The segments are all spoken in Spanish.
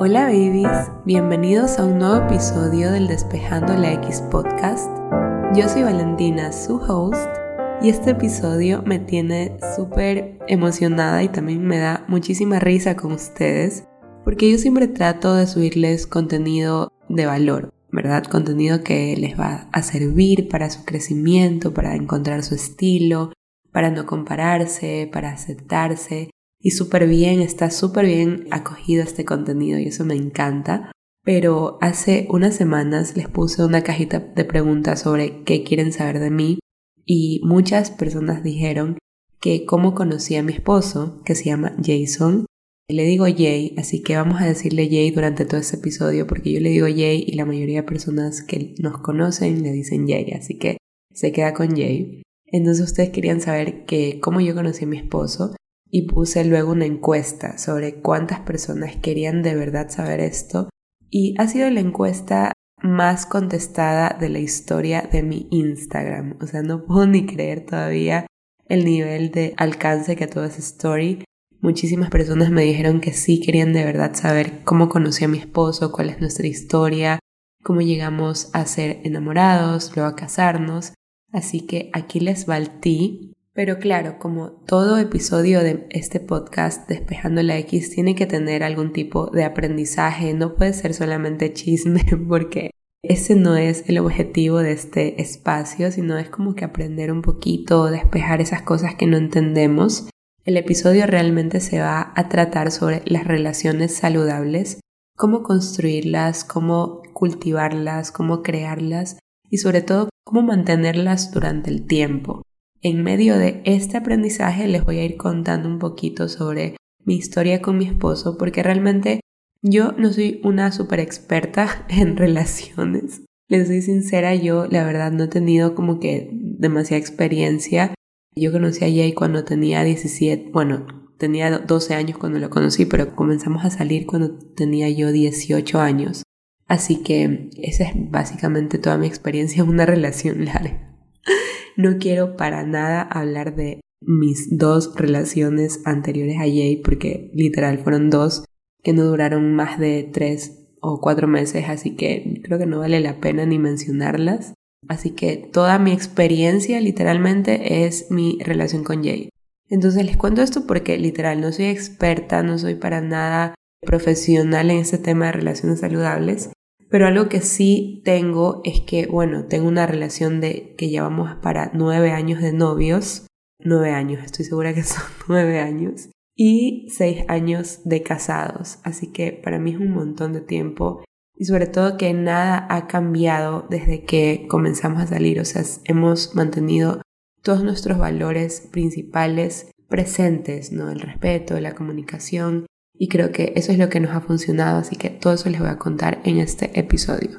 Hola babies, bienvenidos a un nuevo episodio del Despejando la X podcast. Yo soy Valentina, su host, y este episodio me tiene súper emocionada y también me da muchísima risa con ustedes, porque yo siempre trato de subirles contenido de valor, ¿verdad? Contenido que les va a servir para su crecimiento, para encontrar su estilo, para no compararse, para aceptarse y súper bien, está súper bien acogido este contenido y eso me encanta. Pero hace unas semanas les puse una cajita de preguntas sobre qué quieren saber de mí y muchas personas dijeron que cómo conocí a mi esposo, que se llama Jason. Le digo Jay, así que vamos a decirle Jay durante todo este episodio porque yo le digo Jay y la mayoría de personas que nos conocen le dicen Jay, así que se queda con Jay. Entonces ustedes querían saber que cómo yo conocí a mi esposo y puse luego una encuesta sobre cuántas personas querían de verdad saber esto y ha sido la encuesta más contestada de la historia de mi Instagram. O sea, no puedo ni creer todavía el nivel de alcance que tuvo esa story. Muchísimas personas me dijeron que sí querían de verdad saber cómo conocí a mi esposo, cuál es nuestra historia, cómo llegamos a ser enamorados, luego a casarnos. Así que aquí les va el ti pero claro, como todo episodio de este podcast Despejando la X tiene que tener algún tipo de aprendizaje, no puede ser solamente chisme porque ese no es el objetivo de este espacio, sino es como que aprender un poquito, despejar esas cosas que no entendemos. El episodio realmente se va a tratar sobre las relaciones saludables, cómo construirlas, cómo cultivarlas, cómo crearlas y sobre todo cómo mantenerlas durante el tiempo. En medio de este aprendizaje les voy a ir contando un poquito sobre mi historia con mi esposo porque realmente yo no soy una super experta en relaciones. Les soy sincera, yo la verdad no he tenido como que demasiada experiencia. Yo conocí a Jay cuando tenía 17, bueno, tenía 12 años cuando lo conocí, pero comenzamos a salir cuando tenía yo 18 años. Así que esa es básicamente toda mi experiencia en una relación larga. No quiero para nada hablar de mis dos relaciones anteriores a Jay porque literal fueron dos que no duraron más de tres o cuatro meses, así que creo que no vale la pena ni mencionarlas. Así que toda mi experiencia literalmente es mi relación con Jay. Entonces les cuento esto porque literal no soy experta, no soy para nada profesional en este tema de relaciones saludables, pero algo que sí tengo es que, bueno, tengo una relación de que llevamos para nueve años de novios. Nueve años, estoy segura que son nueve años. Y seis años de casados. Así que para mí es un montón de tiempo. Y sobre todo que nada ha cambiado desde que comenzamos a salir. O sea, hemos mantenido todos nuestros valores principales presentes, ¿no? El respeto, la comunicación, y creo que eso es lo que nos ha funcionado, así que todo eso les voy a contar en este episodio.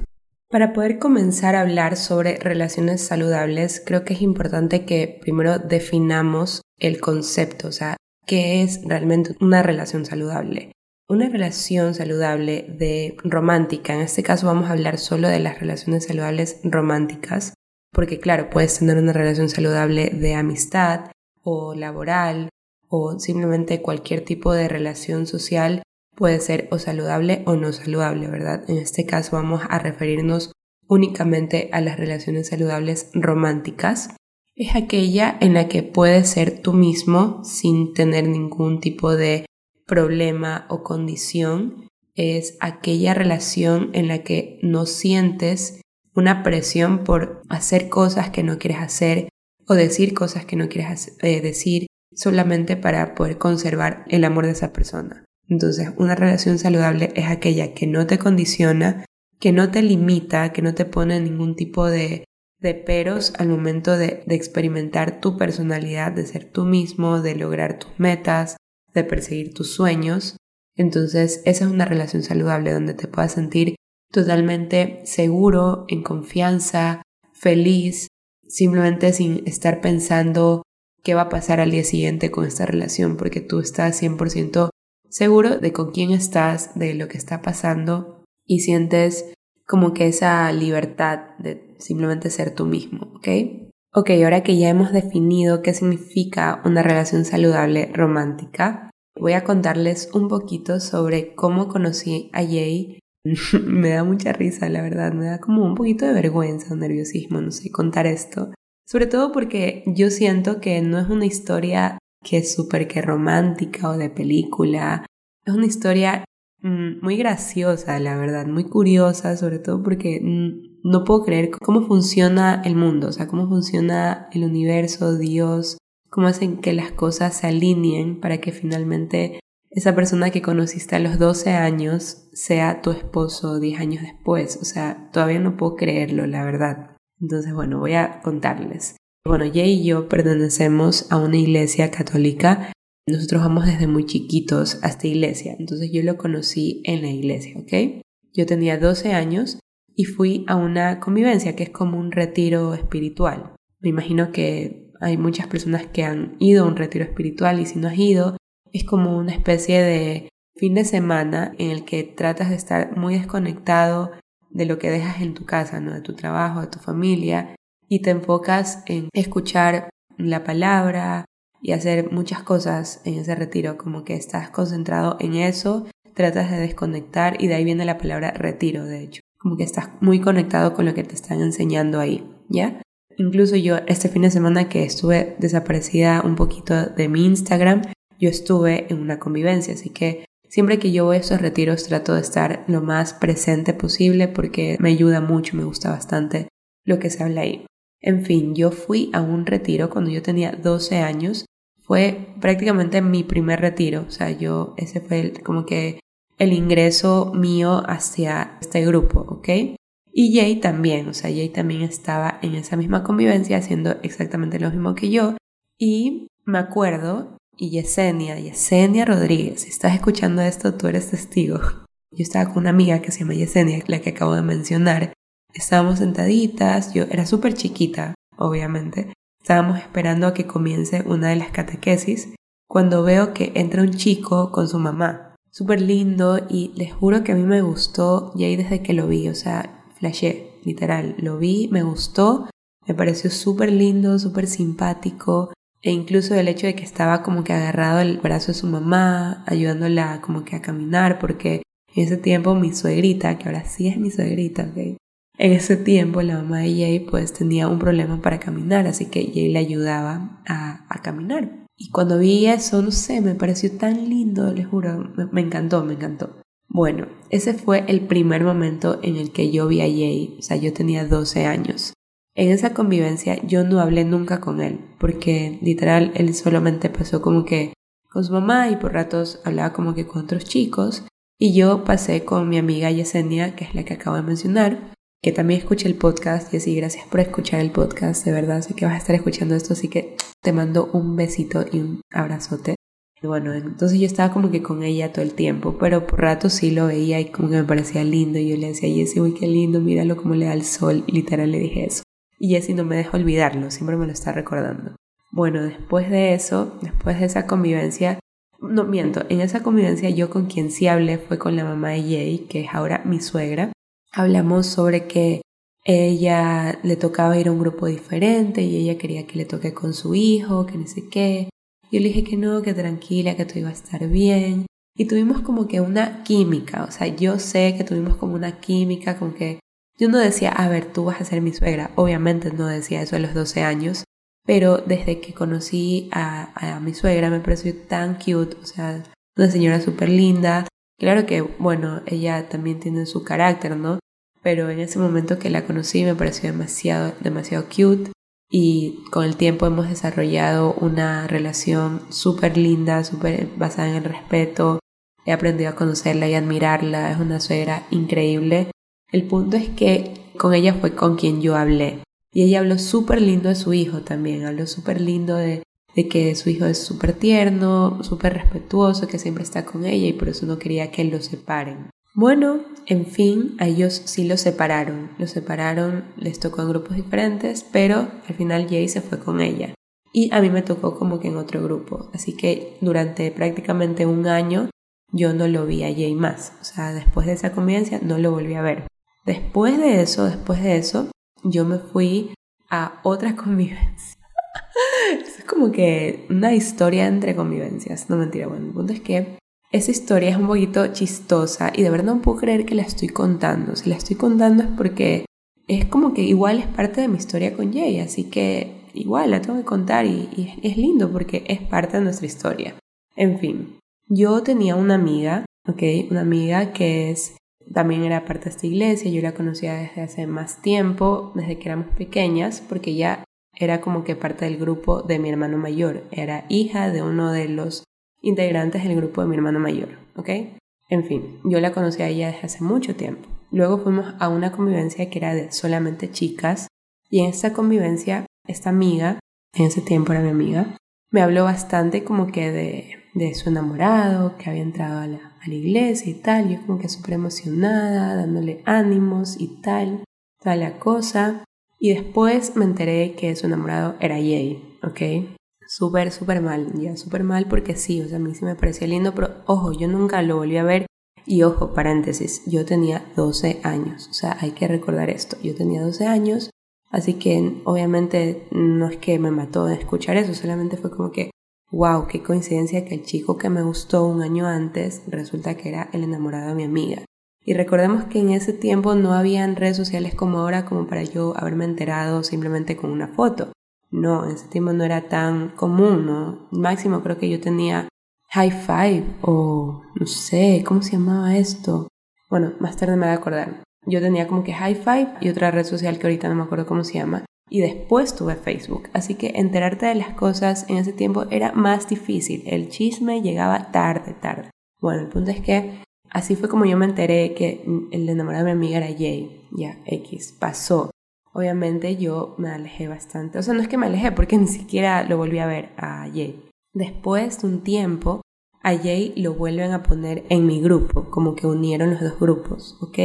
Para poder comenzar a hablar sobre relaciones saludables, creo que es importante que primero definamos el concepto, o sea, qué es realmente una relación saludable. Una relación saludable de romántica, en este caso vamos a hablar solo de las relaciones saludables románticas, porque claro, puedes tener una relación saludable de amistad o laboral o simplemente cualquier tipo de relación social puede ser o saludable o no saludable, ¿verdad? En este caso vamos a referirnos únicamente a las relaciones saludables románticas. Es aquella en la que puedes ser tú mismo sin tener ningún tipo de problema o condición. Es aquella relación en la que no sientes una presión por hacer cosas que no quieres hacer o decir cosas que no quieres eh, decir solamente para poder conservar el amor de esa persona. Entonces, una relación saludable es aquella que no te condiciona, que no te limita, que no te pone ningún tipo de, de peros al momento de, de experimentar tu personalidad, de ser tú mismo, de lograr tus metas, de perseguir tus sueños. Entonces, esa es una relación saludable donde te puedas sentir totalmente seguro, en confianza, feliz, simplemente sin estar pensando qué va a pasar al día siguiente con esta relación, porque tú estás 100% seguro de con quién estás, de lo que está pasando y sientes como que esa libertad de simplemente ser tú mismo, ¿ok? Ok, ahora que ya hemos definido qué significa una relación saludable romántica, voy a contarles un poquito sobre cómo conocí a Jay. me da mucha risa, la verdad, me da como un poquito de vergüenza, un nerviosismo, no sé, contar esto. Sobre todo porque yo siento que no es una historia que es súper que romántica o de película. Es una historia mm, muy graciosa, la verdad, muy curiosa, sobre todo porque no puedo creer cómo funciona el mundo, o sea, cómo funciona el universo, Dios, cómo hacen que las cosas se alineen para que finalmente esa persona que conociste a los 12 años sea tu esposo 10 años después. O sea, todavía no puedo creerlo, la verdad. Entonces, bueno, voy a contarles. Bueno, Jay y yo pertenecemos a una iglesia católica. Nosotros vamos desde muy chiquitos a esta iglesia. Entonces yo lo conocí en la iglesia, ¿ok? Yo tenía 12 años y fui a una convivencia que es como un retiro espiritual. Me imagino que hay muchas personas que han ido a un retiro espiritual y si no has ido, es como una especie de fin de semana en el que tratas de estar muy desconectado de lo que dejas en tu casa, ¿no? de tu trabajo, de tu familia, y te enfocas en escuchar la palabra y hacer muchas cosas en ese retiro, como que estás concentrado en eso, tratas de desconectar y de ahí viene la palabra retiro, de hecho, como que estás muy conectado con lo que te están enseñando ahí, ¿ya? Incluso yo este fin de semana que estuve desaparecida un poquito de mi Instagram, yo estuve en una convivencia, así que siempre que yo voy a esos retiros trato de estar lo más presente posible porque me ayuda mucho, me gusta bastante lo que se habla ahí. En fin, yo fui a un retiro cuando yo tenía 12 años. Fue prácticamente mi primer retiro, o sea, yo ese fue como que el ingreso mío hacia este grupo, ¿ok? Y Jay también, o sea, Jay también estaba en esa misma convivencia haciendo exactamente lo mismo que yo. Y me acuerdo, y Yesenia, Yesenia Rodríguez, si estás escuchando esto, tú eres testigo. Yo estaba con una amiga que se llama Yesenia, la que acabo de mencionar. Estábamos sentaditas, yo era súper chiquita, obviamente. Estábamos esperando a que comience una de las catequesis cuando veo que entra un chico con su mamá. Súper lindo y les juro que a mí me gustó Jay desde que lo vi, o sea, flashé, literal. Lo vi, me gustó, me pareció súper lindo, súper simpático. E incluso el hecho de que estaba como que agarrado al brazo de su mamá, ayudándola como que a caminar, porque en ese tiempo mi suegrita, que ahora sí es mi suegrita. En ese tiempo la mamá de Jay pues tenía un problema para caminar, así que Jay le ayudaba a, a caminar. Y cuando vi eso, no sé, me pareció tan lindo, les juro, me encantó, me encantó. Bueno, ese fue el primer momento en el que yo vi a Jay, o sea, yo tenía 12 años. En esa convivencia yo no hablé nunca con él, porque literal él solamente pasó como que con su mamá y por ratos hablaba como que con otros chicos. Y yo pasé con mi amiga Yesenia, que es la que acabo de mencionar, que también escucha el podcast. Y así, gracias por escuchar el podcast, de verdad. Sé que vas a estar escuchando esto, así que te mando un besito y un abrazote. Bueno, entonces yo estaba como que con ella todo el tiempo, pero por rato sí lo veía y como que me parecía lindo. Y yo le decía, Jessie, uy, qué lindo, míralo como le da el sol. Y literal le dije eso. Y Jessie no me deja olvidarlo, siempre me lo está recordando. Bueno, después de eso, después de esa convivencia, no miento, en esa convivencia yo con quien sí hablé fue con la mamá de Jay, que es ahora mi suegra. Hablamos sobre que ella le tocaba ir a un grupo diferente y ella quería que le toque con su hijo, que no sé qué. Yo le dije que no, que tranquila, que todo iba a estar bien. Y tuvimos como que una química, o sea, yo sé que tuvimos como una química, como que yo no decía, a ver, tú vas a ser mi suegra. Obviamente no decía eso a los 12 años, pero desde que conocí a, a mi suegra me pareció tan cute, o sea, una señora súper linda. Claro que, bueno, ella también tiene su carácter, ¿no? Pero en ese momento que la conocí me pareció demasiado, demasiado cute y con el tiempo hemos desarrollado una relación súper linda, súper basada en el respeto. He aprendido a conocerla y admirarla, es una suegra increíble. El punto es que con ella fue con quien yo hablé. Y ella habló súper lindo de su hijo también, habló súper lindo de, que su hijo es súper tierno, súper respetuoso, que siempre está con ella y por eso no quería que lo separen. Bueno, en fin, a ellos sí los separaron. Los separaron, les tocó en grupos diferentes, pero al final Jay se fue con ella. Y a mí me tocó como que en otro grupo. Así que durante prácticamente un año yo no lo vi a Jay más. O sea, después de esa convivencia no lo volví a ver. Después de eso, después de eso, yo me fui a otra convivencia. es como que una historia entre convivencias. No mentira, bueno, el punto es que esa historia es un poquito chistosa y de verdad no puedo creer que la estoy contando. Si la estoy contando es porque es como que igual es parte de mi historia con Jay, así que igual la tengo que contar y, es lindo porque es parte de nuestra historia. En fin, yo tenía una amiga, ok, una amiga que es también era parte de esta iglesia, yo la conocía desde hace más tiempo, desde que éramos pequeñas, porque ya era como que parte del grupo de mi hermano mayor, era hija de uno de los integrantes del grupo de mi hermano mayor, ¿ok? En fin, yo la conocí a ella desde hace mucho tiempo. Luego fuimos a una convivencia que era de solamente chicas y en esta convivencia, esta amiga, en ese tiempo era mi amiga, me habló bastante como que de, de su enamorado, que había entrado a la, a la iglesia y tal, yo como que súper emocionada, dándole ánimos y tal, tal la cosa. Y después me enteré que su enamorado era Jay, ¿ok? súper, súper mal, ya súper mal porque sí, o sea, a mí sí me parecía lindo, pero ojo, yo nunca lo volví a ver y ojo, paréntesis, yo tenía 12 años, o sea, hay que recordar esto, yo tenía 12 años, así que obviamente no es que me mató de escuchar eso, solamente fue como que, wow, qué coincidencia que el chico que me gustó un año antes resulta que era el enamorado de mi amiga. Y recordemos que en ese tiempo no habían redes sociales como ahora como para yo haberme enterado simplemente con una foto. No, en ese tiempo no era tan común, ¿no? Máximo creo que yo tenía High Five o no sé, ¿cómo se llamaba esto? Bueno, más tarde me voy a acordar. Yo tenía como que High Five y otra red social que ahorita no me acuerdo cómo se llama. Y después tuve Facebook. Así que enterarte de las cosas en ese tiempo era más difícil. El chisme llegaba tarde, tarde. Bueno, el punto es que así fue como yo me enteré que el enamorado de mi amiga era Jay. Ya, X. Pasó obviamente yo me alejé bastante. O sea, no es que me alejé porque ni siquiera lo volví a ver a Jay. Después de un tiempo, a Jay lo vuelven a poner en mi grupo, como que unieron los dos grupos, ¿ok?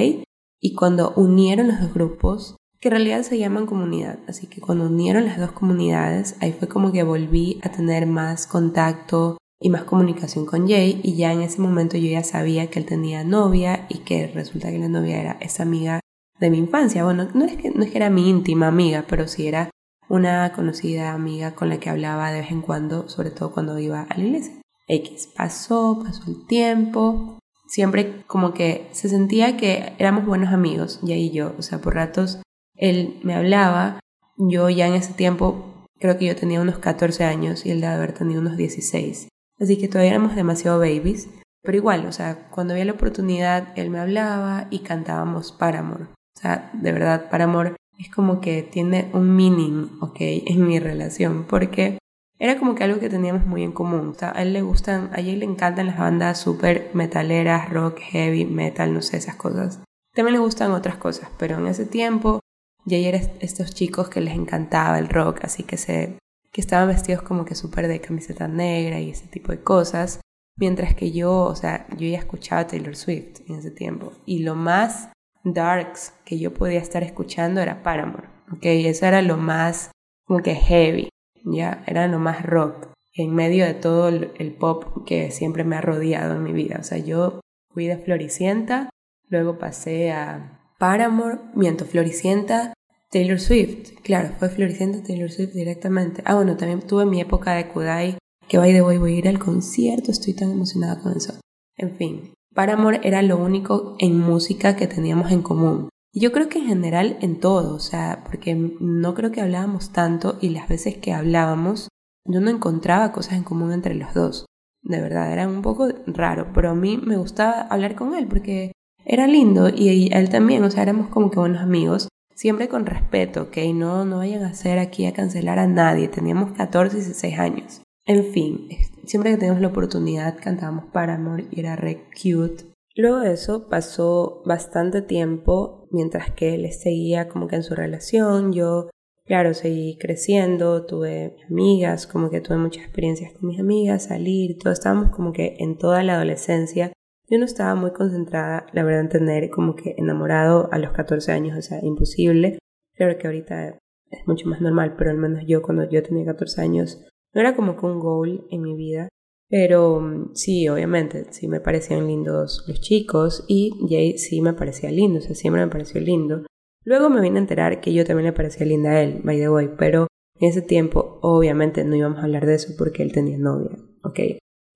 Y cuando unieron los dos grupos, que en realidad se llaman comunidad, así que cuando unieron las dos comunidades, ahí fue como que volví a tener más contacto y más comunicación con Jay. Y ya en ese momento yo ya sabía que él tenía novia y que resulta que la novia era esa amiga de mi infancia. Bueno, no es, que, no es que era mi íntima amiga, pero sí era una conocida amiga con la que hablaba de vez en cuando, sobre todo cuando iba a la iglesia. X. Pasó, pasó el tiempo, siempre como que se sentía que éramos buenos amigos, ya y yo, o sea, por ratos él me hablaba, yo ya en ese tiempo creo que yo tenía unos 14 años y él debe haber tenido unos 16, así que todavía éramos demasiado babies, pero igual, o sea, cuando había la oportunidad él me hablaba y cantábamos Paramore. O sea, de verdad, para amor es como que tiene un meaning, ¿ok? En mi relación, porque era como que algo que teníamos muy en común. O sea, a él le gustan, a Jay le encantan las bandas súper metaleras, rock, heavy, metal, no sé, esas cosas. También le gustan otras cosas, pero en ese tiempo Jay era estos chicos que les encantaba el rock, así que se que estaban vestidos como que súper de camiseta negra y ese tipo de cosas. Mientras que yo, o sea, yo ya escuchaba Taylor Swift en ese tiempo. Y lo más darks que yo podía estar escuchando era Paramore, ¿ok? Eso era lo más como que heavy, ¿ya? Era lo más rock, en medio de todo el, pop que siempre me ha rodeado en mi vida. O sea, yo fui de Floricienta, luego pasé a Paramore, miento, Floricienta, Taylor Swift, claro, fue Floricienta, Taylor Swift directamente. Ah, bueno, también tuve mi época de Kudai, que by de voy voy a ir al concierto, estoy tan emocionada con eso. En fin, Paramore era lo único en música que teníamos en común. Y yo creo que en general en todo, o sea, porque no creo que hablábamos tanto y las veces que hablábamos yo no encontraba cosas en común entre los dos. De verdad, era un poco raro, pero a mí me gustaba hablar con él porque era lindo y él también, o sea, éramos como que buenos amigos, siempre con respeto, ¿ok? No, no vayan a hacer aquí a cancelar a nadie, teníamos 14 y 16 años. En fin, siempre que teníamos la oportunidad cantábamos Paramore y era re cute. Luego de eso pasó bastante tiempo mientras que él seguía como que en su relación. Yo, claro, seguí creciendo, tuve amigas, como que tuve muchas experiencias con mis amigas, salir, todo. Estábamos como que en toda la adolescencia. Yo no estaba muy concentrada, la verdad, en tener como que enamorado a los 14 años, o sea, imposible. Claro que ahorita es mucho más normal, pero al menos yo cuando yo tenía 14 años no era como que un goal en mi vida, pero mm, sí, obviamente, sí me parecían lindos los chicos y Jay sí me parecía lindo, o sea, siempre me pareció lindo. Luego me vine a enterar que yo también le parecía linda a él, by the way, pero En ese tiempo, obviamente, no íbamos a hablar de eso porque él tenía novia, ¿ok?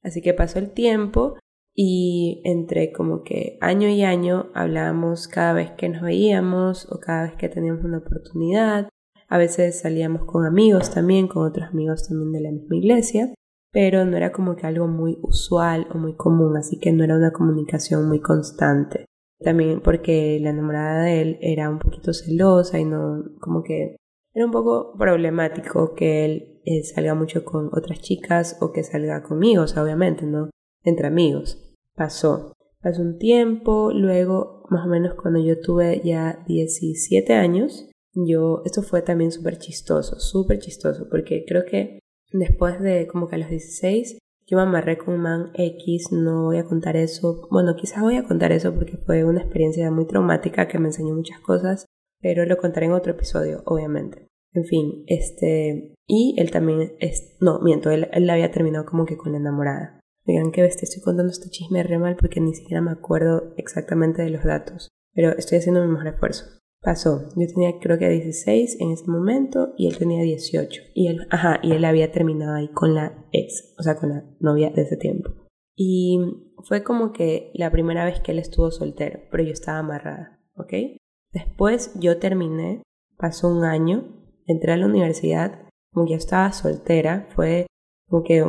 Así que pasó el tiempo y entre como que año y año hablábamos cada vez que nos veíamos o cada vez que teníamos una oportunidad. A veces salíamos con amigos también, con otros amigos también de la misma iglesia, pero no era como que algo muy usual o muy común, así que no era una comunicación muy constante. También porque la enamorada de él era un poquito celosa y no, como que era un poco problemático que él eh, salga mucho con otras chicas o que salga conmigo, obviamente, ¿no? Entre amigos. Pasó. Pasó un tiempo, luego, más o menos cuando yo tuve ya 17 años, yo, esto fue también súper chistoso, súper chistoso, porque creo que después de como que a los 16, yo me amarré con un man X, no voy a contar eso, bueno, quizás voy a contar eso porque fue una experiencia muy traumática que me enseñó muchas cosas, pero lo contaré en otro episodio, obviamente. En fin, este, y él también, es, no, miento, él, él había terminado como que con la enamorada. Digan que bestia, estoy contando este chisme re mal porque ni siquiera me acuerdo exactamente de los datos, pero estoy haciendo mi mejor esfuerzo. Pasó, yo tenía creo que 16 en ese momento y él tenía 18. Y él, ajá, y él había terminado ahí con la ex, o sea, con la novia de ese tiempo. Y fue como que la primera vez que él estuvo soltero, pero yo estaba amarrada, ¿ok? Después yo terminé, pasó un año entré a la universidad, como que ya estaba soltera, fue como que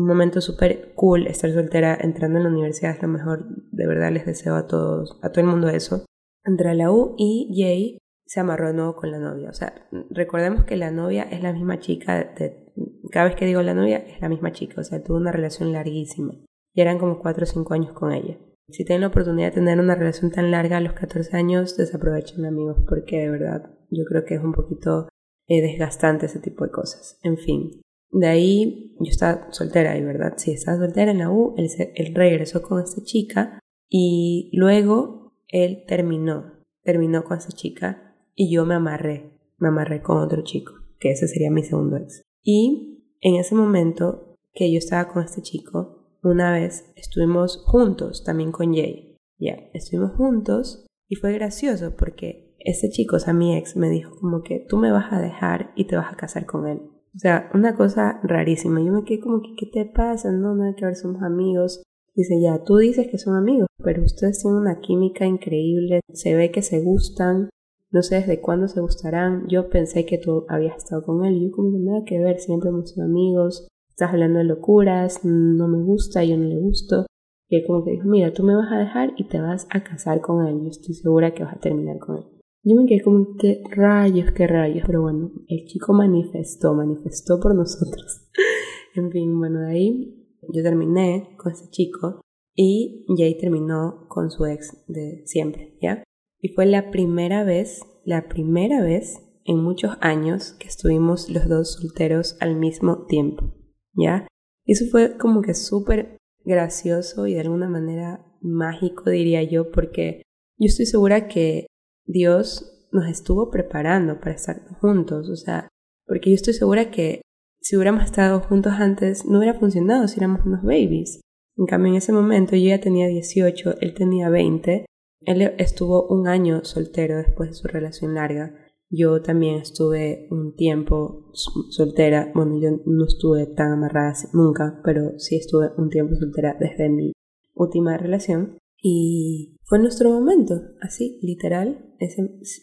un, momento súper cool estar soltera entrando en la universidad, es lo mejor, de verdad les deseo a todos, a todo el mundo eso. Entré a la U y Jay se amarró de nuevo con la novia, o sea, recordemos que la novia es la misma chica, de, cada vez que digo la novia es la misma chica, o sea, tuvo una relación larguísima, y eran como 4 o 5 años con ella. Si tienen la oportunidad de tener una relación tan larga a los 14 años, desaprovechen amigos, porque de verdad yo creo que es un poquito eh, desgastante ese tipo de cosas. En fin, de ahí yo estaba soltera y verdad, sí, estaba soltera en la U, él, él regresó con esta chica y luego él terminó, terminó con esa chica y yo me amarré, me amarré con otro chico, que ese sería mi segundo ex. Y en ese momento que yo estaba con este chico, una vez estuvimos juntos también con Jay. Ya, estuvimos juntos y fue gracioso porque ese chico, o sea, mi ex, me dijo como que tú me vas a dejar y te vas a casar con él. O sea, una cosa rarísima. Yo me quedé como que, ¿qué te pasa? No, hay que ver, somos amigos. Dice, ya, tú dices que son amigos, pero ustedes tienen una química increíble, se ve que se gustan, no sé desde cuándo se gustarán. Yo pensé que tú habías estado con él y yo como que nada que ver, siempre hemos sido amigos, estás hablando de locuras, no me gusta, yo no le gusto. Y él como que dijo, mira, tú me vas a dejar y te vas a casar con él, yo estoy segura que vas a terminar con él. Yo me quedé como, qué rayos, qué rayos. Pero bueno, el chico manifestó, manifestó por nosotros. en fin, bueno, de ahí yo terminé con ese chico y Jay terminó con su ex de siempre, ¿ya? Y fue la primera vez, la primera vez en muchos años que estuvimos los dos solteros al mismo tiempo, ¿ya? Y eso fue como que súper gracioso y de alguna manera mágico, diría yo, porque yo estoy segura que Dios nos estuvo preparando para estar juntos, o sea, porque yo estoy segura que si hubiéramos estado juntos antes no hubiera funcionado si éramos unos babies. En cambio, en ese momento yo ya tenía 18, él tenía 20, él estuvo un año soltero después de su relación larga. Yo también estuve un tiempo soltera, bueno, yo no estuve tan amarrada nunca, pero sí estuve un tiempo soltera desde mi última relación. Y fue nuestro momento, así, literal.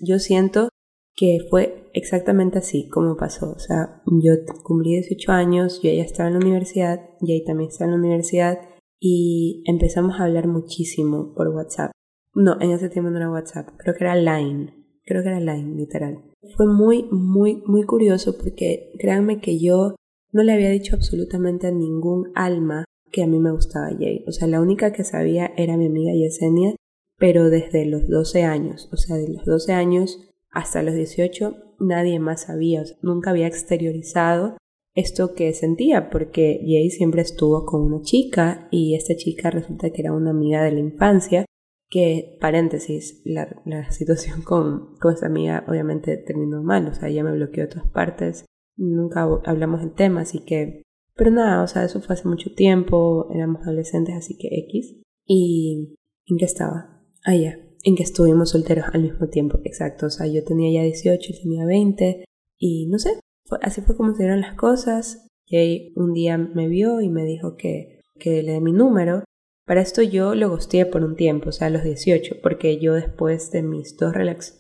yo siento que fue exactamente así como pasó. O sea, yo cumplí 18 años, yo ya estaba en la universidad, y también estaba en la universidad, y empezamos a hablar muchísimo por WhatsApp. No, en ese tiempo no era WhatsApp, creo que era Line. Creo que era Line, literal. Fue muy, muy, muy curioso porque créanme que yo no le había dicho absolutamente a ningún alma que a mí me gustaba Jay. O sea, la única que sabía era mi amiga Yesenia, pero desde los 12 años, o sea, de los 12 años hasta los 18, nadie más sabía, nunca había exteriorizado esto que sentía, porque Jay siempre estuvo con una chica y esta chica resulta que era una amiga de la infancia, que, paréntesis, la, la situación con, con esta amiga obviamente terminó mal, o sea, ella me bloqueó de todas partes, nunca hablamos del tema, así que pero nada, o sea, eso fue hace mucho tiempo, éramos adolescentes, así que X. ¿Y en qué estaba? Ah, ya, en que estuvimos solteros al mismo tiempo, exacto. O sea, yo tenía ya 18, él tenía 20, y no sé, así fue como se dieron las cosas. Jay un día me vio y me dijo que, que le dé mi número. Para esto yo lo gosteé por un tiempo, o sea, a los 18, porque yo después de mis dos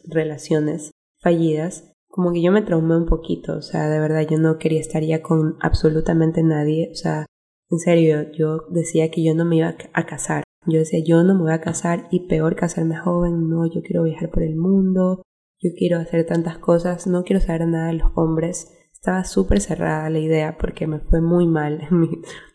relaciones fallidas, como que yo me traumé un poquito, o sea, de verdad yo no quería estar ya con absolutamente nadie, o sea, en serio, yo decía que yo no me iba a casar. Yo decía, yo no me voy a casar y peor casarme joven, no, yo quiero viajar por el mundo, yo quiero hacer tantas cosas, no quiero saber nada de los hombres. Estaba súper cerrada la idea porque me fue muy mal en mis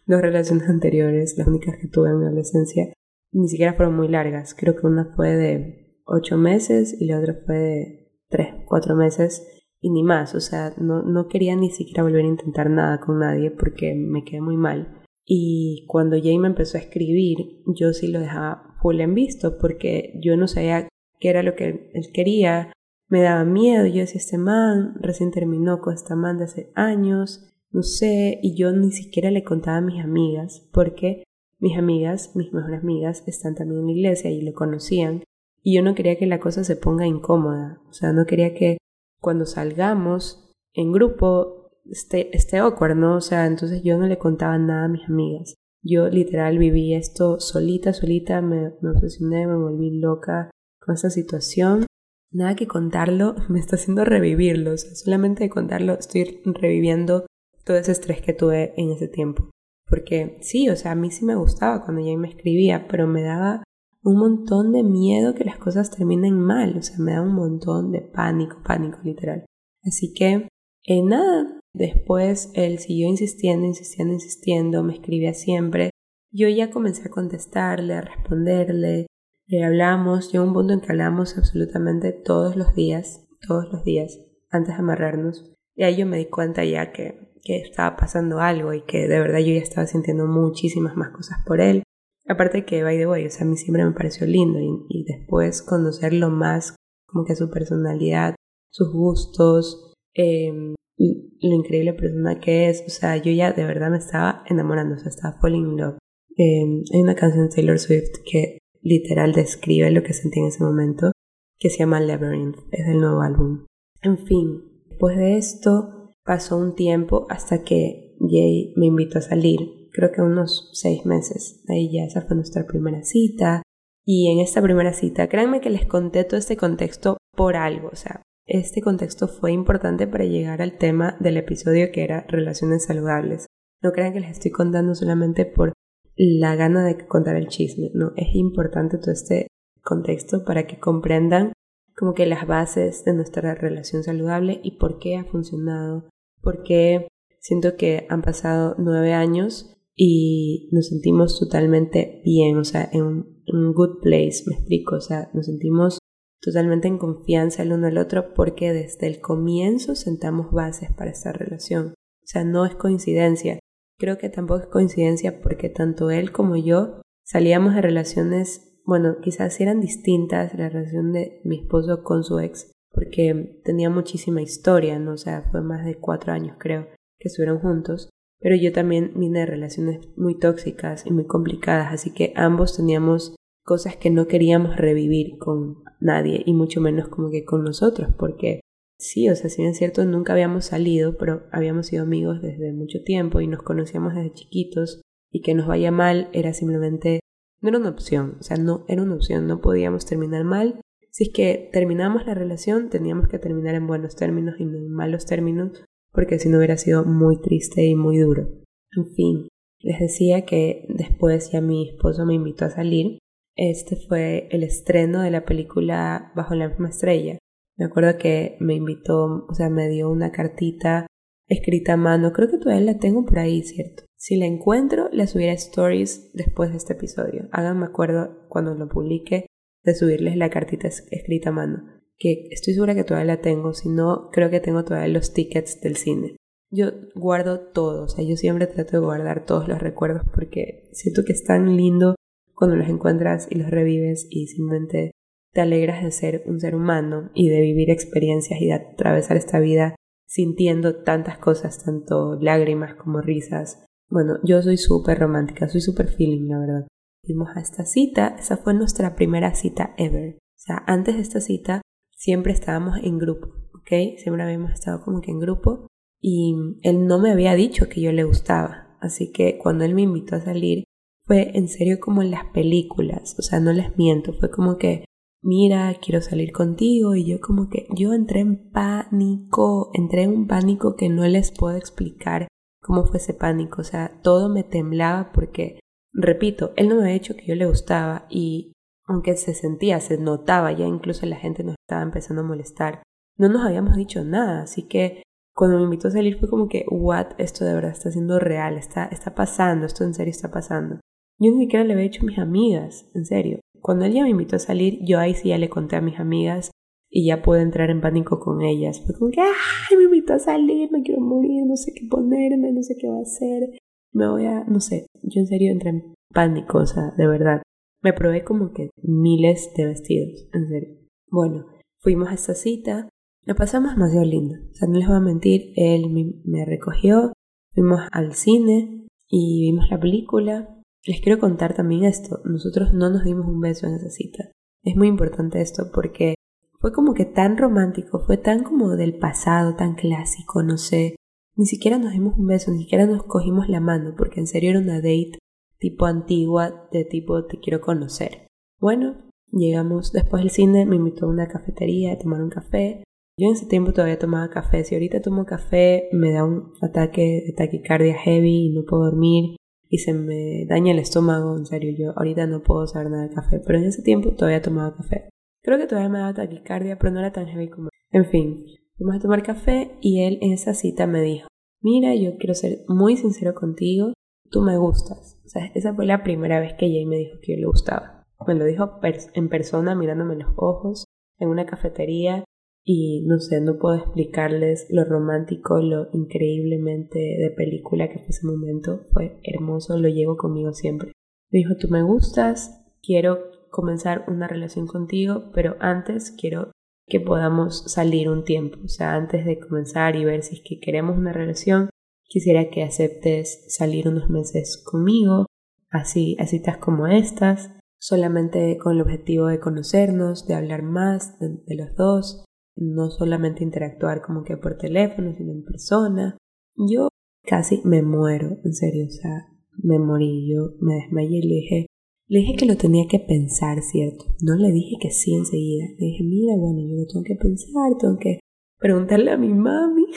dos relaciones anteriores, las únicas que tuve en mi adolescencia. Ni siquiera fueron muy largas, creo que una fue de ocho meses y la otra fue de tres, cuatro meses y ni más, o sea, no, no quería ni siquiera volver a intentar nada con nadie porque me quedé muy mal. Y cuando Jay empezó a escribir, yo sí lo dejaba full en visto porque yo no sabía qué era lo que él quería. Me daba miedo, yo decía, este man recién terminó con esta man de hace años, no sé, y yo ni siquiera le contaba a mis amigas porque mis amigas, mis mejores amigas, están también en la iglesia y lo conocían. Y yo no quería que la cosa se ponga incómoda, o sea, no quería que cuando salgamos en grupo este, este awkward, ¿no? O sea, entonces yo no le contaba nada a mis amigas. Yo literal viví esto solita, solita, me, me obsesioné, me volví loca con esta situación. Nada que contarlo me está haciendo revivirlo, o sea, solamente de contarlo estoy reviviendo todo ese estrés que tuve en ese tiempo. Porque sí, o sea, a mí sí me gustaba cuando ya me escribía, pero me daba un montón de miedo que las cosas terminen mal, o sea, me da un montón de pánico, pánico literal. Así que, eh, nada, Después él siguió insistiendo, insistiendo, insistiendo, me escribía siempre. Yo ya comencé a contestarle, a responderle, le hablamos, llegó un punto en que hablamos absolutamente todos los días, todos los días, antes de amarrarnos. Y ahí yo me di cuenta ya que, que estaba pasando algo y que de verdad yo ya estaba sintiendo muchísimas más cosas por él. Aparte que, by the way, o sea, a mí siempre me pareció lindo y, y después conocerlo más, como que su personalidad, sus gustos, eh, lo increíble persona que es. O sea, yo ya de verdad me estaba enamorando, o sea, estaba falling in love. Em, hay una canción de Taylor Swift que literal describe lo que sentí en ese momento, que se llama Labyrinth, es del nuevo álbum. En fin, después de esto pasó un tiempo hasta que Jay me invitó a salir, creo que unos seis meses. Ahí ya esa fue nuestra primera cita. Y en esta primera cita, créanme que les conté todo este contexto por algo, o sea, este contexto fue importante para llegar al tema del episodio que era relaciones saludables. No crean que les estoy contando solamente por la gana de contar el chisme, no, es importante todo este contexto para que comprendan como que las bases de nuestra relación saludable y por qué ha funcionado, por qué siento que han pasado nueve años y nos sentimos totalmente bien, o sea, en un good place, me explico, o sea, nos sentimos totalmente en confianza el uno al otro porque desde el comienzo sentamos bases para esta relación. O sea, no es coincidencia. Creo que tampoco es coincidencia porque tanto él como yo salíamos de relaciones, bueno, quizás eran distintas la relación de mi esposo con su ex, porque tenía muchísima historia, ¿no? O sea, fue más de cuatro años creo que estuvieron juntos. Pero yo también vine de relaciones muy tóxicas y muy complicadas, así que ambos teníamos cosas que no queríamos revivir con nadie y mucho menos como que con nosotros, porque sí, o sea, si bien es cierto, nunca habíamos salido, pero habíamos sido amigos desde mucho tiempo y nos conocíamos desde chiquitos y que nos vaya mal era simplemente, no era una opción, o sea, no era una opción, no podíamos terminar mal. Si es que terminamos la relación, teníamos que terminar en buenos términos y no en malos términos, porque si no hubiera sido muy triste y muy duro. En fin, les decía que después ya mi esposo me invitó a salir este fue el estreno de la película Bajo la misma estrella. Me acuerdo que me invitó, o sea, me dio una cartita escrita a mano. Creo que todavía la tengo por ahí, ¿cierto? Si la encuentro, la subiré a stories después de este episodio. Háganme acuerdo cuando lo publique de subirles la cartita escrita a mano. Que estoy segura que todavía la tengo. Si no, creo que tengo todavía los tickets del cine. Yo guardo todo, o sea, yo siempre trato de guardar todos los recuerdos porque siento que es tan lindo cuando los encuentras y los revives y simplemente te alegras de ser un ser humano y de vivir experiencias y de atravesar esta vida sintiendo tantas cosas, tanto lágrimas como risas. Bueno, yo soy súper romántica, soy súper feeling, la verdad. Fuimos a esta cita, esa fue nuestra primera cita ever. O sea, antes de esta cita siempre estábamos en grupo, ¿ok? Siempre habíamos estado como que en grupo y él no me había dicho que yo le gustaba. Así que cuando él me invitó a salir, fue en serio como en las películas, o sea, no les miento, fue como que, mira, quiero salir contigo y yo como que, yo entré en pánico, entré en un pánico que no les puedo explicar cómo fue ese pánico, o sea, todo me temblaba porque, repito, él no me había dicho que yo le gustaba y aunque se sentía, se notaba, ya incluso la gente nos estaba empezando a molestar, no nos habíamos dicho nada, así que cuando me invitó a salir fue como que, what, esto de verdad está siendo real, está, está pasando, esto en serio está pasando. Yo ni siquiera le había dicho a mis amigas, en serio. Cuando él ya me invitó a salir, yo ahí sí ya le conté a mis amigas y ya pude entrar en pánico con ellas. Fue como que, ay, me invitó a salir, me quiero morir, no sé qué ponerme, no sé qué va a hacer. Me voy a, no sé, yo en serio entré en pánico, o sea, de verdad. Me probé como que miles de vestidos, en serio. Bueno, fuimos a esta cita, la pasamos demasiado lindo. O sea, no les voy a mentir, él me recogió, fuimos al cine y vimos la película. Les quiero contar también esto, nosotros no nos dimos un beso en esa cita. Es muy importante esto porque fue como que tan romántico, fue tan como del pasado, tan clásico, no sé. Ni siquiera nos dimos un beso, ni siquiera nos cogimos la mano, porque en serio era una date tipo antigua, de tipo te quiero conocer. Bueno, llegamos después del cine, me invitó a una cafetería a tomar un café. Yo en ese tiempo todavía tomaba café. Si ahorita tomo café, me da un ataque de taquicardia heavy y no puedo dormir y se me daña el estómago. En serio, yo ahorita no puedo saber nada de café, pero en ese tiempo todavía tomaba café. Creo que todavía me daba taquicardia, pero no era tan heavy como. En fin, fuimos a tomar café y él en esa cita me dijo: Mira, yo quiero ser muy sincero contigo, tú me gustas. O sea, esa fue la primera vez que Jay me dijo que yo le gustaba. Me lo dijo en persona, mirándome en los ojos, en una cafetería, y no sé, no puedo explicarles lo romántico, lo increíblemente de película que fue ese momento. Fue hermoso, lo llevo conmigo siempre. Me dijo, tú me gustas, quiero comenzar una relación contigo, pero antes quiero que podamos salir un tiempo. O sea, antes de comenzar y ver si es que queremos una relación, quisiera que aceptes salir unos meses conmigo, así, así estás como estas, solamente con el objetivo de conocernos, de hablar más de los dos, no solamente interactuar como que por teléfono, sino en persona. Yo casi me muero, en serio, o sea, me morí, yo me desmayé y le dije, le dije que lo tenía que pensar, ¿cierto? No le dije que sí enseguida. Le dije, mira, bueno, yo lo tengo que pensar, tengo que preguntarle a mi mami.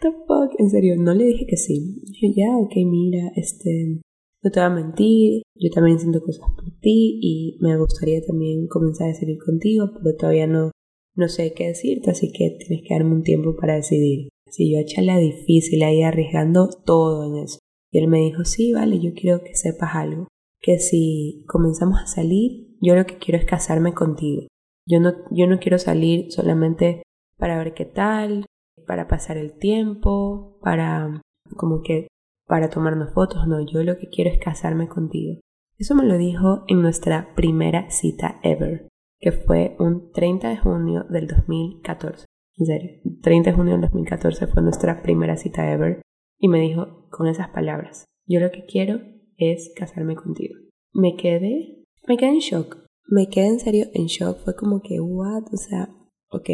Fuck? En serio, no le dije que sí. Dije, ya, ok, mira, este, no te voy a mentir, yo también siento cosas por ti y me gustaría también comenzar a salir contigo, pero todavía no, no sé qué decirte, así que tienes que darme un tiempo para decidir. Así yo eché la difícil ahí arriesgando todo en eso. Y él me dijo, sí, vale, yo quiero que sepas algo. Que si comenzamos a salir, yo lo que quiero es casarme contigo. Yo no, yo no quiero salir solamente para ver qué tal, para pasar el tiempo, para como que para tomarnos fotos, no, yo lo que quiero es casarme contigo. Eso me lo dijo en nuestra primera cita ever que fue un 30 de junio del 2014. En serio, 30 de junio del 2014 fue nuestra primera cita ever. Y me dijo con esas palabras, yo lo que quiero es casarme contigo. Me quedé, me quedé en shock, me quedé en serio en shock, fue como que, what, o sea, ok.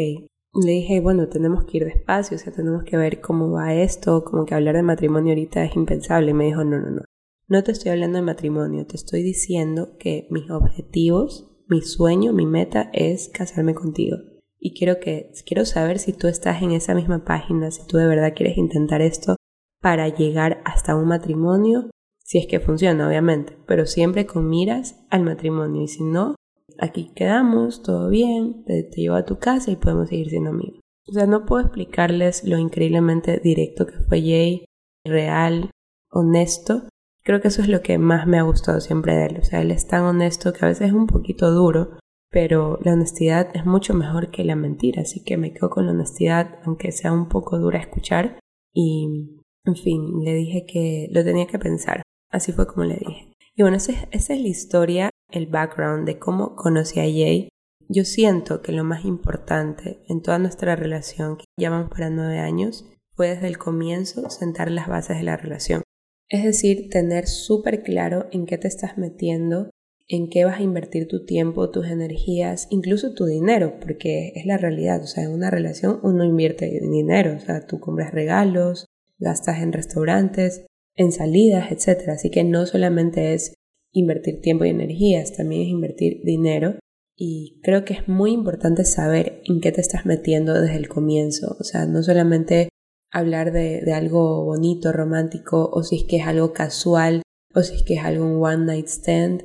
Le dije, bueno, tenemos que ir despacio, o sea, tenemos que ver cómo va esto, como que hablar de matrimonio ahorita es impensable. Y me dijo, no, no, no, no te estoy hablando de matrimonio, te estoy diciendo que mis objetivos mi sueño, mi meta es casarme contigo. Y quiero que quiero saber si tú estás en esa misma página, si tú de verdad quieres intentar esto para llegar hasta un matrimonio, si es que funciona, obviamente, pero siempre con miras al matrimonio y si no, aquí quedamos, todo bien, te, te llevo a tu casa y podemos seguir siendo amigos. O sea, no puedo explicarles lo increíblemente directo que fue Jay, real, honesto, Creo que eso es lo que más me ha gustado siempre de él. O sea, él es tan honesto que a veces es un poquito duro, pero la honestidad es mucho mejor que la mentira. Así que me quedo con la honestidad, aunque sea un poco dura escuchar. Y, en fin, le dije que lo tenía que pensar. Así fue como le dije. Y bueno, esa es, esa es la historia, el background de cómo conocí a Jay. Yo siento que lo más importante en toda nuestra relación, que llevamos para nueve años, fue desde el comienzo sentar las bases de la relación. Es decir, tener súper claro en qué te estás metiendo en qué vas a invertir tu tiempo, tus energías, incluso tu dinero, porque es la realidad, o sea, en una relación uno invierte dinero, o sea, tú compras regalos, gastas en restaurantes, en salidas, etc. Así que no solamente es invertir tiempo y energías, también es invertir dinero. Y creo que es muy importante saber en qué te estás metiendo desde el comienzo, o sea, no solamente hablar de, algo bonito, romántico, o si es que es algo casual, o si es que es algo un one night stand,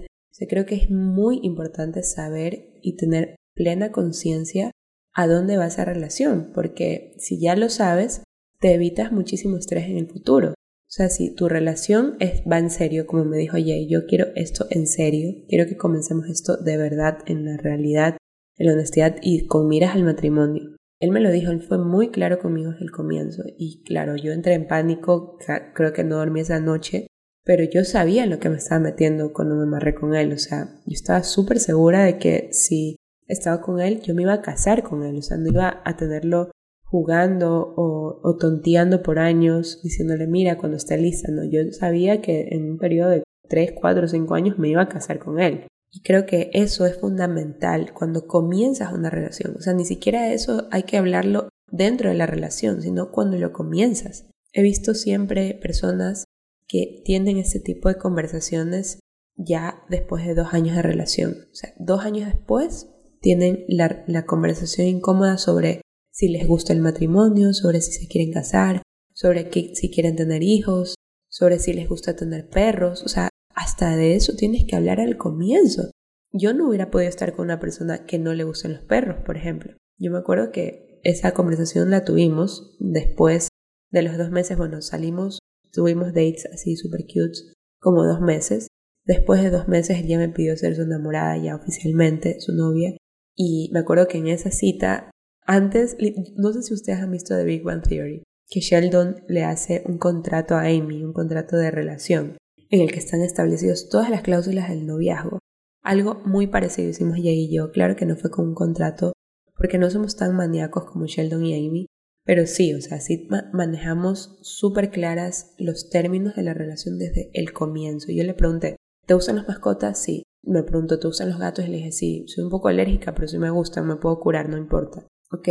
creo que es muy importante saber y tener plena conciencia a dónde va esa relación, porque si ya lo sabes, te evitas muchísimo estrés en el futuro. O sea, si tu relación es, va en serio, como me dijo Jay, yo quiero esto en serio, quiero que comencemos esto de verdad, en la realidad, en la honestidad y con miras al matrimonio. Él me lo dijo, él fue muy claro conmigo desde el comienzo y claro, yo entré en pánico, creo que no dormí esa noche pero yo sabía lo que me estaba metiendo cuando me amarré con él, o sea, yo estaba súper segura de que si estaba con él, yo me iba a casar con él, o sea, no iba a tenerlo jugando o, tonteando por años, diciéndole, mira, cuando esté lista, no, yo sabía que en un periodo de 3, 4, 5 años me iba a casar con él. Y creo que eso es fundamental cuando comienzas una relación, o sea, ni siquiera eso hay que hablarlo dentro de la relación, sino cuando lo comienzas. He visto siempre personas que tienen este tipo de conversaciones ya después de dos años de relación. O sea, dos años después tienen la, conversación incómoda sobre si les gusta el matrimonio, sobre si se quieren casar, sobre si quieren tener hijos, sobre si les gusta tener perros. O sea, hasta de eso tienes que hablar al comienzo. Yo no hubiera podido estar con una persona que no le gustan los perros, por ejemplo. Yo me acuerdo que esa conversación la tuvimos después de los dos meses, bueno, salimos Tuvimos dates así super cute, como dos meses. Después de dos meses ella me pidió ser su enamorada ya oficialmente, su novia. Y me acuerdo que en esa cita, antes, no sé si ustedes han visto The Big Bang Theory, que Sheldon le hace un contrato a Amy, un contrato de relación, en el que están establecidas todas las cláusulas del noviazgo. Algo muy parecido hicimos ella y yo. Claro que no fue con un contrato, porque no somos tan maníacos como Sheldon y Amy, pero sí, o sea, sí manejamos súper claras los términos de la relación desde el comienzo. Yo le pregunté, ¿te gustan las mascotas? Sí. Me preguntó, ¿te gustan los gatos? Y le dije, sí, soy un poco alérgica, pero sí me gustan, me puedo curar, no importa. Ok,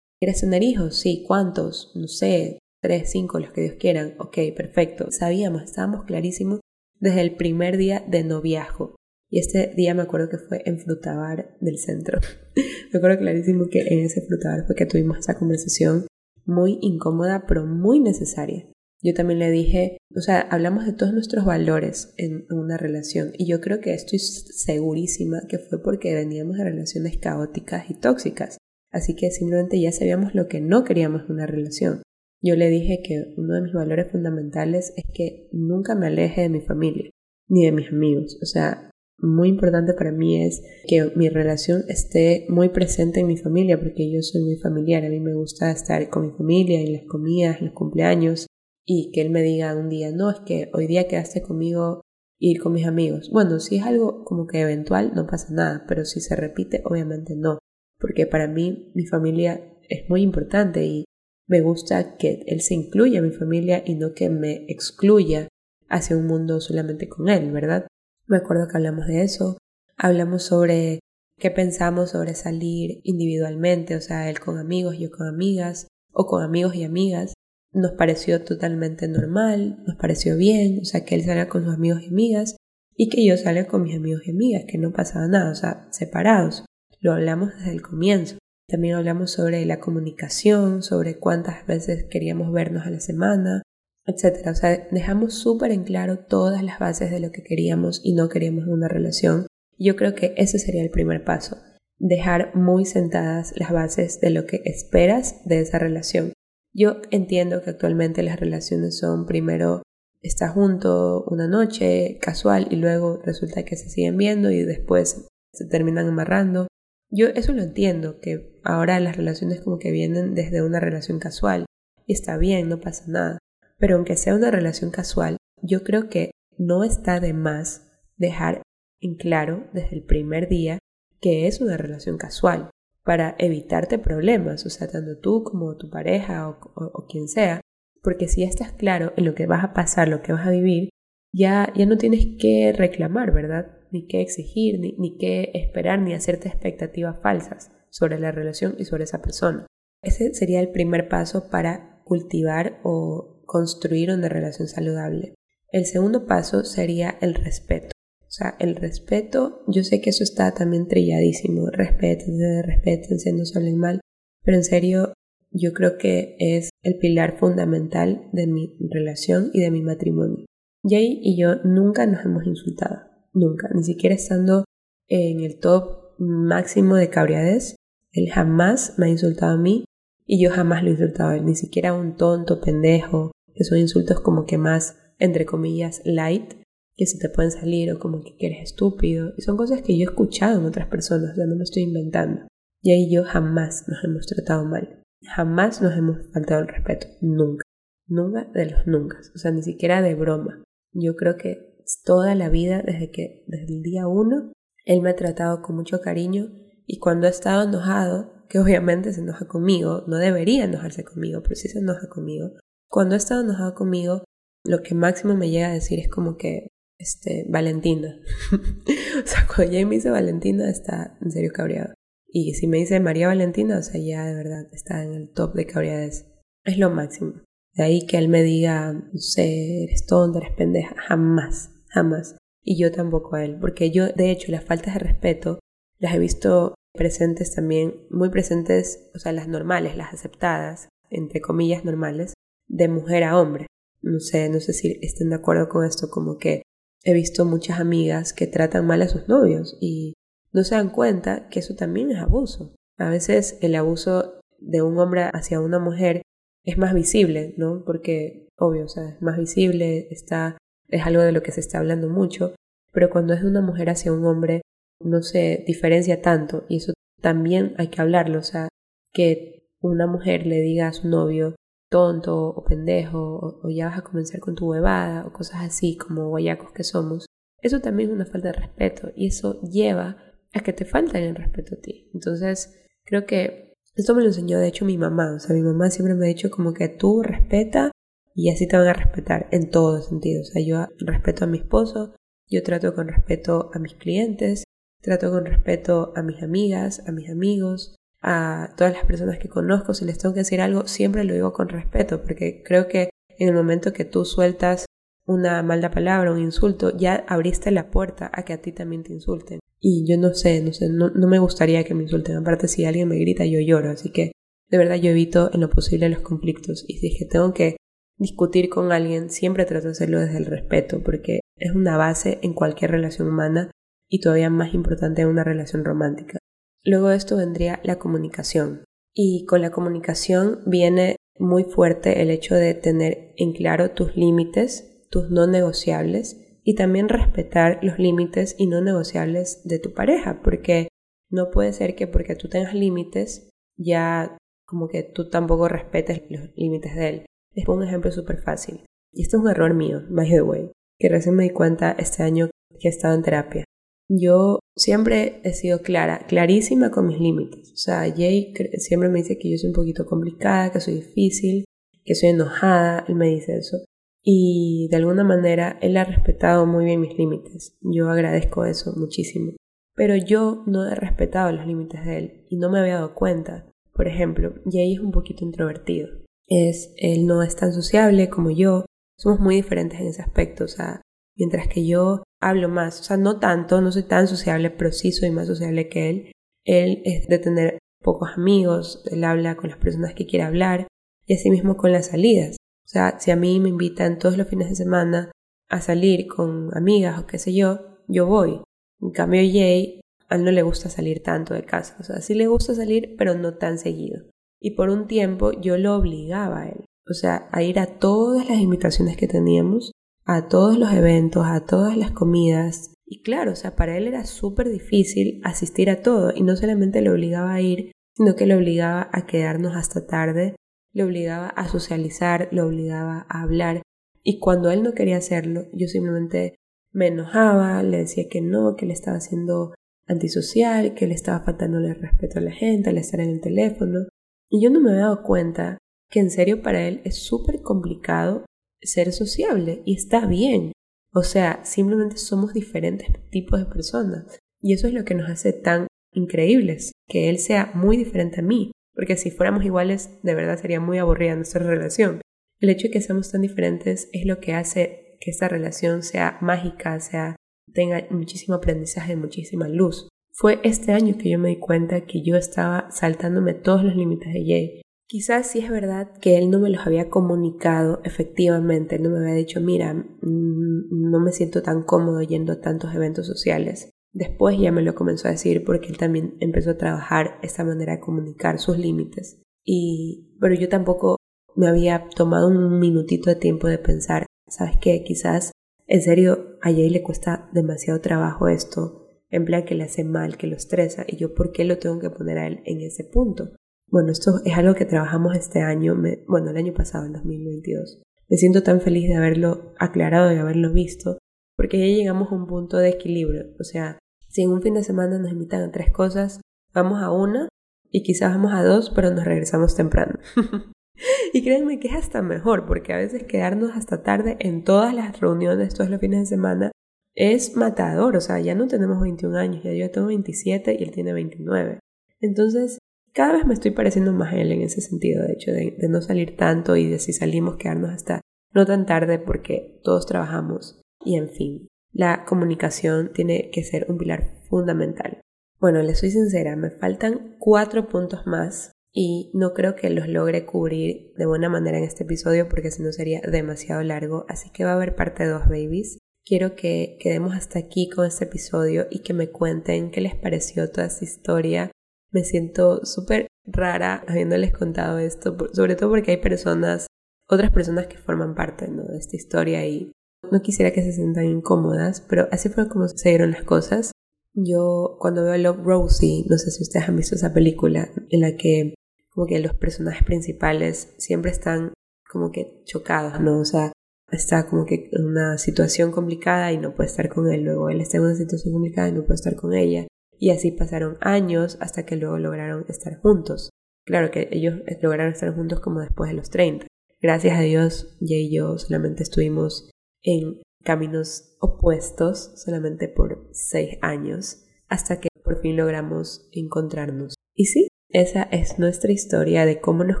¿quieres tener hijos? Sí, ¿cuántos? No sé, tres, cinco, los que Dios quieran. Ok, perfecto. Sabíamos, estábamos clarísimos desde el primer día de noviazgo. Y este día me acuerdo que fue en Frutabar del centro. me acuerdo clarísimo que en ese Frutabar fue que tuvimos esa conversación muy incómoda, pero muy necesaria. Yo también le dije, o sea, hablamos de todos nuestros valores en una relación y yo creo que estoy segurísima que fue porque veníamos de relaciones caóticas y tóxicas. Así que simplemente ya sabíamos lo que no queríamos en una relación. Yo le dije que uno de mis valores fundamentales es que nunca me aleje de mi familia ni de mis amigos. O sea, muy importante para mí es que mi relación esté muy presente en mi familia, porque yo soy muy familiar, a mí me gusta estar con mi familia en las comidas, los cumpleaños, y que él me diga un día, no, es que hoy día quedaste conmigo ir con mis amigos. Bueno, si es algo como que eventual, no pasa nada, pero si se repite, obviamente no, porque para mí mi familia es muy importante y me gusta que él se incluya en mi familia y no que me excluya hacia un mundo solamente con él, ¿verdad? Me acuerdo que hablamos de eso, hablamos sobre qué pensamos sobre salir individualmente, o sea, él con amigos, yo con amigas, o con amigos y amigas. Nos pareció totalmente normal, nos pareció bien, o sea, que él salga con sus amigos y amigas y que yo salga con mis amigos y amigas, que no pasaba nada, o sea, separados. Lo hablamos desde el comienzo. También hablamos sobre la comunicación, sobre cuántas veces queríamos vernos a la semana, etcétera. O sea, dejamos súper en claro todas las bases de lo que queríamos y no queríamos una relación. Yo creo que ese sería el primer paso, dejar muy sentadas las bases de lo que esperas de esa relación. Yo entiendo que actualmente las relaciones son primero está junto una noche casual y luego resulta que se siguen viendo y después se terminan amarrando. Yo eso lo entiendo, que ahora las relaciones como que vienen desde una relación casual y está bien, no pasa nada. Pero aunque sea una relación casual, yo creo que no está de más dejar en claro desde el primer día que es una relación casual para evitarte problemas, o sea, tanto tú como tu pareja o, quien sea, porque si ya estás claro en lo que vas a pasar, lo que vas a vivir, ya, ya no tienes que reclamar, ¿verdad? Ni qué exigir, ni, ni qué esperar, ni hacerte expectativas falsas sobre la relación y sobre esa persona. Ese sería el primer paso para cultivar o construir una relación saludable. El segundo paso sería el respeto. O sea, el respeto, yo sé que eso está también trilladísimo, respétense, respétense, no se hablen mal, pero en serio, yo creo que es el pilar fundamental de mi relación y de mi matrimonio. Jay y yo nunca nos hemos insultado, nunca, ni siquiera estando en el top máximo de cabriadez. Él jamás me ha insultado a mí y yo jamás lo he insultado a él, ni siquiera un tonto, pendejo, que son insultos como que más, entre comillas, light, que se te pueden salir o como que eres estúpido. Y son cosas que yo he escuchado en otras personas, o sea, no me estoy inventando. Y ahí yo jamás nos hemos tratado mal. Jamás nos hemos faltado el respeto. Nunca. Nunca de los nunca. O sea, ni siquiera de broma. Yo creo que toda la vida, desde que, desde el día uno, él me ha tratado con mucho cariño y cuando ha estado enojado, que obviamente se enoja conmigo, no debería enojarse conmigo, pero sí se enoja conmigo. Cuando ha estado enojado conmigo, lo que máximo me llega a decir es como que, este, Valentina. o sea, cuando ya me dice Valentina, está en serio cabreado. Y si me dice María Valentina, o sea, ya de verdad está en el top de cabreades. Es lo máximo. De ahí que él me diga, no sé, eres tonta, eres pendeja. Jamás, jamás. Y yo tampoco a él. Porque yo, de hecho, las faltas de respeto las he visto presentes también, muy presentes, o sea, las normales, las aceptadas, entre comillas normales, de mujer a hombre. No sé, no sé si estén de acuerdo con esto, como que he visto muchas amigas que tratan mal a sus novios y no se dan cuenta que eso también es abuso. A veces el abuso de un hombre hacia una mujer es más visible, ¿no? Porque, obvio, o sea, es más visible, está, es algo de lo que se está hablando mucho, pero cuando es de una mujer hacia un hombre, no se diferencia tanto y eso también hay que hablarlo, o sea, que una mujer le diga a su novio tonto o pendejo o, ya vas a comenzar con tu huevada o cosas así como guayacos que somos, eso también es una falta de respeto y eso lleva a que te faltan el respeto a ti. Entonces, creo que esto me lo enseñó de hecho mi mamá. O sea, mi mamá siempre me ha dicho como que tú respeta y así te van a respetar en todos sentidos. O sea, yo respeto a mi esposo, yo trato con respeto a mis clientes, trato con respeto a mis amigas, a mis amigos, a todas las personas que conozco. Si les tengo que decir algo, siempre lo digo con respeto, porque creo que en el momento que tú sueltas una mala palabra, un insulto, ya abriste la puerta a que a ti también te insulten. Y yo no sé, no sé, no, me gustaría que me insulten. Aparte, si alguien me grita, yo lloro. Así que de verdad yo evito en lo posible los conflictos. Y si es que tengo que discutir con alguien, siempre trato de hacerlo desde el respeto, porque es una base en cualquier relación humana y todavía más importante en una relación romántica. Luego de esto vendría la comunicación. Y con la comunicación viene muy fuerte el hecho de tener en claro tus límites, tus no negociables y también respetar los límites y no negociables de tu pareja, porque no puede ser que porque tú tengas límites ya como que tú tampoco respetes los límites de él. Les pongo un ejemplo súper fácil. Y esto es un error mío, by the way, que recién me di cuenta este año que he estado en terapia. Yo siempre he sido clara, clarísima con mis límites. O sea, Jay siempre me dice que yo soy un poquito complicada, que soy difícil, que soy enojada, él me dice eso y de alguna manera él ha respetado muy bien mis límites. Yo agradezco eso muchísimo. Pero yo no he respetado los límites de él y no me había dado cuenta. Por ejemplo, Jay es un poquito introvertido. Es, él no es tan sociable como yo. Somos muy diferentes en ese aspecto. O sea, mientras que yo hablo más, o sea, no tanto, no soy tan sociable, pero sí soy más sociable que él. Él es de tener pocos amigos, él habla con las personas que quiere hablar y así mismo con las salidas. O sea, si a mí me invitan todos los fines de semana a salir con amigas o qué sé yo, yo voy. En cambio, Jay, a él no le gusta salir tanto de casa. O sea, sí le gusta salir, pero no tan seguido. Y por un tiempo yo lo obligaba a él. O sea, a ir a todas las invitaciones que teníamos, a todos los eventos, a todas las comidas. Y claro, o sea, para él era súper difícil asistir a todo. Y no solamente le obligaba a ir, sino que le obligaba a quedarnos hasta tarde le obligaba a socializar, le obligaba a hablar. Y cuando él no quería hacerlo, yo simplemente me enojaba, le decía que no, que le estaba haciendo antisocial, que le estaba faltando el respeto a la gente al estar en el teléfono. Y yo no me había dado cuenta que en serio para él es súper complicado ser sociable y está bien. O sea, simplemente somos diferentes tipos de personas. Y eso es lo que nos hace tan increíbles, que él sea muy diferente a mí, porque si fuéramos iguales, de verdad sería muy aburrida nuestra relación. El hecho de que seamos tan diferentes es lo que hace que esta relación sea mágica, sea tenga muchísimo aprendizaje, muchísima luz. Fue este año que yo me di cuenta que yo estaba saltándome todos los límites de Jay. Quizás sí es verdad que él no me los había comunicado efectivamente, él no me había dicho, mira, mm, no me siento tan cómodo yendo a tantos eventos sociales. Después ya me lo comenzó a decir porque él también empezó a trabajar esta manera de comunicar sus límites. Y, pero yo tampoco me había tomado un minutito de tiempo de pensar, ¿sabes qué? Quizás en serio a Jay le cuesta demasiado trabajo esto, en que le hace mal, que lo estresa, y yo, ¿por qué lo tengo que poner a él en ese punto? Bueno, esto es algo que trabajamos este año, bueno, el año pasado, en 2022. Me siento tan feliz de haberlo aclarado, de haberlo visto, porque ya llegamos a un punto de equilibrio. O sea, si en un fin de semana nos invitan a tres cosas, vamos a una y quizás vamos a dos, pero nos regresamos temprano. y créanme que es hasta mejor, porque a veces quedarnos hasta tarde en todas las reuniones, todos los fines de semana, es matador. O sea, ya no tenemos 21 años, ya yo tengo 27 y él tiene 29. Entonces, cada vez me estoy pareciendo más a él en ese sentido, de hecho, de, no salir tanto y de si salimos quedarnos hasta no tan tarde porque todos trabajamos y en fin la comunicación tiene que ser un pilar fundamental. Bueno, les soy sincera, me faltan cuatro puntos más y no creo que los logre cubrir de buena manera en este episodio porque si no sería demasiado largo, así que va a haber parte 2, babies. Quiero que quedemos hasta aquí con este episodio y que me cuenten qué les pareció toda esta historia. Me siento súper rara habiéndoles contado esto, sobre todo porque hay personas, otras personas que forman parte de esta historia y no quisiera que se sientan incómodas, pero así fue como se dieron las cosas. Yo cuando veo Love Rosie, no sé si ustedes han visto esa película en la que como que los personajes principales siempre están como que chocados, ¿no? O sea, está como que en una situación complicada y no puede estar con él, luego él está en una situación complicada y no puede estar con ella. Y así pasaron años hasta que luego lograron estar juntos. Claro que ellos lograron estar juntos como después de los 30. Gracias a Dios, Jay y yo solamente estuvimos en caminos opuestos solamente por seis años hasta que por fin logramos encontrarnos. Y sí, esa es nuestra historia de cómo nos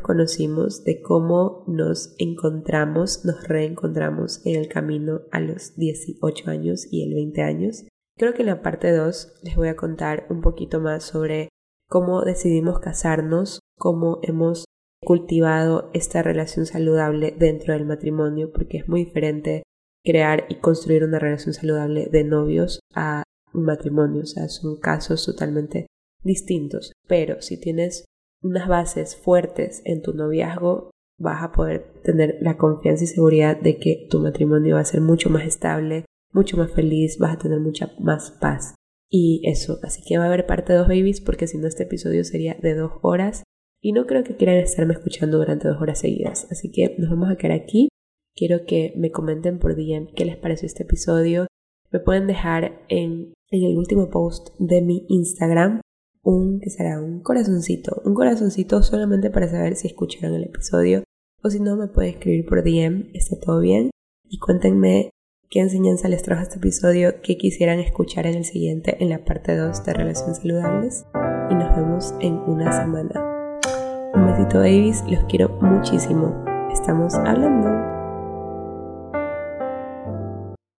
conocimos, de cómo nos encontramos, nos reencontramos en el camino a los 18 años y el 20 años. Creo que en la parte 2 les voy a contar un poquito más sobre cómo decidimos casarnos, cómo hemos cultivado esta relación saludable dentro del matrimonio, porque es muy diferente crear y construir una relación saludable de novios a un matrimonio. O sea, son casos totalmente distintos. Pero si tienes unas bases fuertes en tu noviazgo, vas a poder tener la confianza y seguridad de que tu matrimonio va a ser mucho más estable, mucho más feliz, vas a tener mucha más paz. Y eso, así que va a haber parte dos babies porque si no este episodio sería de dos horas y no creo que quieran estarme escuchando durante dos horas seguidas. Así que nos vamos a quedar aquí Quiero que me comenten por DM qué les pareció este episodio. Me pueden dejar en, en el último post de mi Instagram un, que será? Un corazoncito. Un corazoncito solamente para saber si escucharon el episodio. O si no, me pueden escribir por DM. Está todo bien. Y cuéntenme qué enseñanza les trajo este episodio, qué quisieran escuchar en el siguiente, en la parte 2 de Relaciones Saludables. Y nos vemos en una semana. Un besito, babies. Los quiero muchísimo. Estamos hablando.